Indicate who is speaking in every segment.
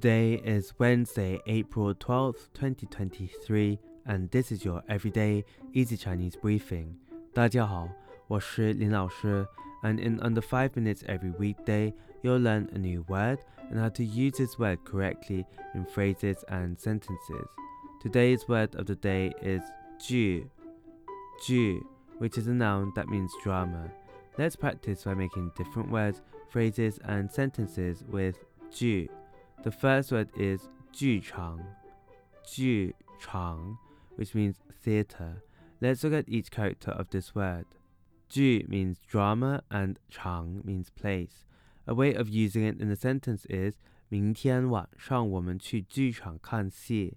Speaker 1: Today is Wednesday, April 12th, 2023, and this is your everyday easy Chinese briefing. 大家好，我是林老师, and in under 5 minutes every weekday, you'll learn a new word and how to use this word correctly in phrases and sentences. Today's word of the day is 剧,剧, which is a noun that means drama. Let's practice by making different words, phrases, and sentences with 剧. The first word is 剧场,剧场, which means theatre. Let's look at each character of this word. 剧 means drama and 场 means place. A way of using it in a sentence is 明天晚上我们去剧场看戏。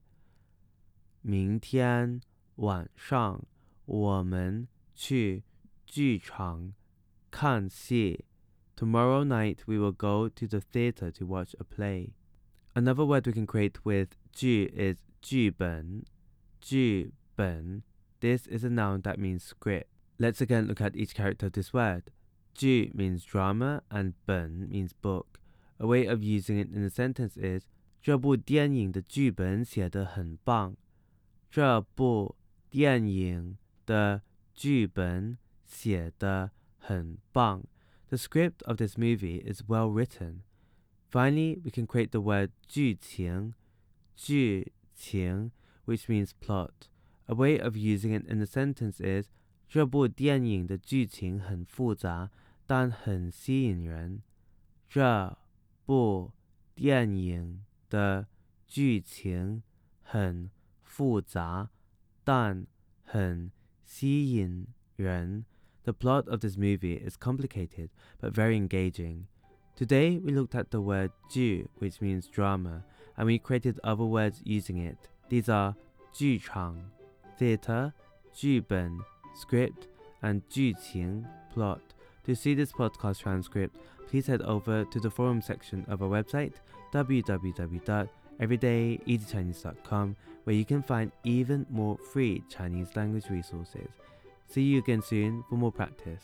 Speaker 1: 明天晚上我们去剧场看戏。Tomorrow night we will go to the theatre to watch a play. Another word we can create with 剧 is 剧本,剧本. This is a noun that means script. Let's again look at each character of this word. 剧 means drama and 本 means book. A way of using it in a sentence is 这部电影的剧本写得很棒。这部电影的剧本写得很棒。The script of this movie is well written. Finally, we can create the word 剧情,剧情, which means plot. A way of using it in a sentence is 这部电影的剧情很复杂，但很吸引人。这部电影的剧情很复杂，但很吸引人。The plot of this movie is complicated but very engaging. Today we looked at the word 剧, which means drama, and we created other words using it. These are 剧场 theater, 剧本 script, and 剧情 plot. To see this podcast transcript, please head over to the forum section of our website www.everydayeasychinese.com where you can find even more free Chinese language resources. See you again soon for more practice.